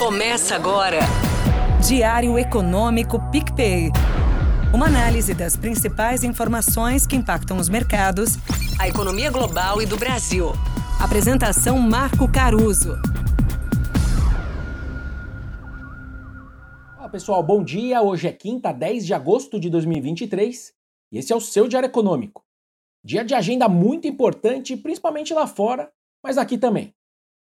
Começa agora. Diário Econômico PicPay. Uma análise das principais informações que impactam os mercados, a economia global e do Brasil. Apresentação Marco Caruso. Olá pessoal, bom dia. Hoje é quinta, 10 de agosto de 2023 e esse é o seu Diário Econômico. Dia de agenda muito importante, principalmente lá fora, mas aqui também.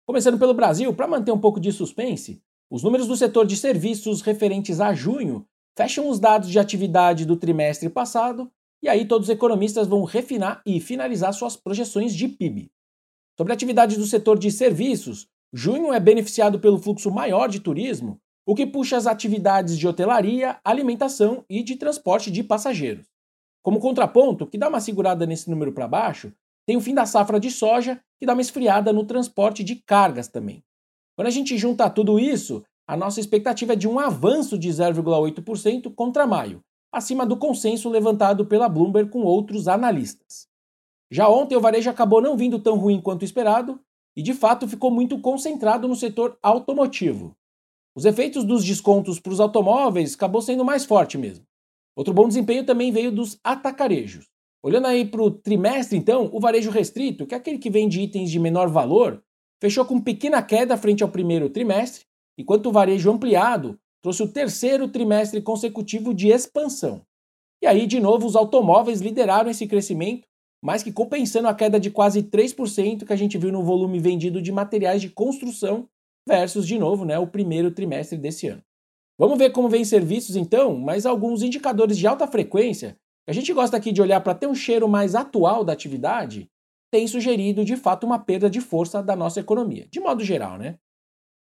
Começando pelo Brasil, para manter um pouco de suspense, os números do setor de serviços referentes a junho fecham os dados de atividade do trimestre passado e aí todos os economistas vão refinar e finalizar suas projeções de PIB. Sobre a atividade do setor de serviços, junho é beneficiado pelo fluxo maior de turismo, o que puxa as atividades de hotelaria, alimentação e de transporte de passageiros. Como contraponto, que dá uma segurada nesse número para baixo, tem o fim da safra de soja, que dá uma esfriada no transporte de cargas também. Quando a gente junta tudo isso, a nossa expectativa é de um avanço de 0,8% contra maio, acima do consenso levantado pela Bloomberg com outros analistas. Já ontem o varejo acabou não vindo tão ruim quanto esperado e de fato ficou muito concentrado no setor automotivo. Os efeitos dos descontos para os automóveis acabou sendo mais forte mesmo. Outro bom desempenho também veio dos atacarejos. Olhando aí para o trimestre, então, o varejo restrito, que é aquele que vende itens de menor valor, fechou com pequena queda frente ao primeiro trimestre, enquanto o varejo ampliado trouxe o terceiro trimestre consecutivo de expansão. E aí, de novo, os automóveis lideraram esse crescimento, mais que compensando a queda de quase 3% que a gente viu no volume vendido de materiais de construção versus, de novo, né, o primeiro trimestre desse ano. Vamos ver como vem serviços então, mas alguns indicadores de alta frequência a gente gosta aqui de olhar para ter um cheiro mais atual da atividade, tem sugerido de fato uma perda de força da nossa economia, de modo geral, né?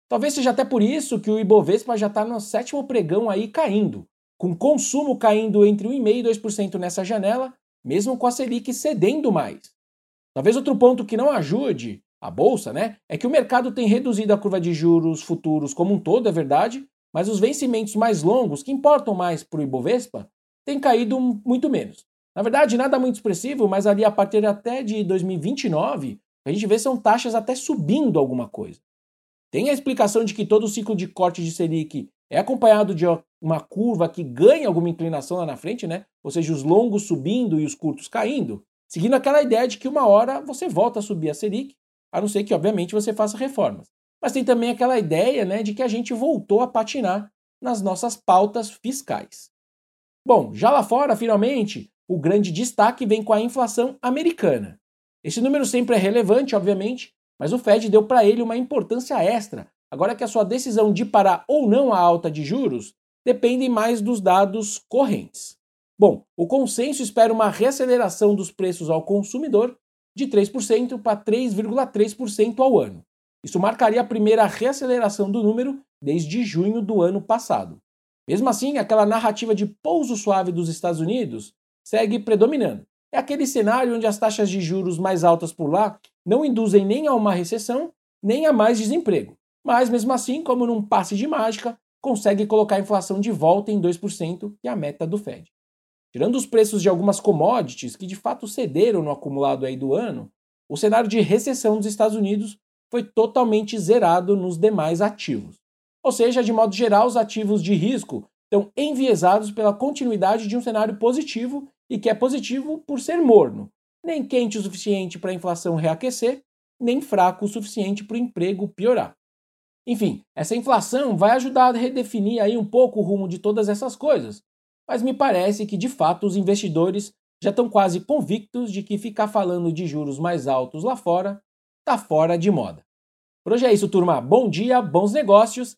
Talvez seja até por isso que o Ibovespa já está no sétimo pregão aí caindo, com consumo caindo entre 1,5% e 2% nessa janela, mesmo com a Selic cedendo mais. Talvez outro ponto que não ajude a bolsa, né, é que o mercado tem reduzido a curva de juros futuros como um todo, é verdade, mas os vencimentos mais longos, que importam mais para o Ibovespa, tem caído muito menos. Na verdade, nada muito expressivo, mas ali a partir até de 2029, a gente vê são taxas até subindo alguma coisa. Tem a explicação de que todo o ciclo de corte de Selic é acompanhado de uma curva que ganha alguma inclinação lá na frente, né? Ou seja, os longos subindo e os curtos caindo, seguindo aquela ideia de que uma hora você volta a subir a Selic, a não ser que, obviamente, você faça reformas. Mas tem também aquela ideia né, de que a gente voltou a patinar nas nossas pautas fiscais. Bom, já lá fora, finalmente, o grande destaque vem com a inflação americana. Esse número sempre é relevante, obviamente, mas o Fed deu para ele uma importância extra, agora que a sua decisão de parar ou não a alta de juros depende mais dos dados correntes. Bom, o consenso espera uma reaceleração dos preços ao consumidor de 3% para 3,3% ao ano. Isso marcaria a primeira reaceleração do número desde junho do ano passado. Mesmo assim, aquela narrativa de pouso suave dos Estados Unidos segue predominando. É aquele cenário onde as taxas de juros mais altas por lá não induzem nem a uma recessão, nem a mais desemprego. Mas, mesmo assim, como num passe de mágica, consegue colocar a inflação de volta em 2%, que é a meta do Fed. Tirando os preços de algumas commodities que de fato cederam no acumulado aí do ano, o cenário de recessão dos Estados Unidos foi totalmente zerado nos demais ativos. Ou seja, de modo geral, os ativos de risco estão enviesados pela continuidade de um cenário positivo e que é positivo por ser morno, nem quente o suficiente para a inflação reaquecer, nem fraco o suficiente para o emprego piorar. Enfim, essa inflação vai ajudar a redefinir aí um pouco o rumo de todas essas coisas, mas me parece que de fato os investidores já estão quase convictos de que ficar falando de juros mais altos lá fora está fora de moda. Por hoje é isso, turma. Bom dia, bons negócios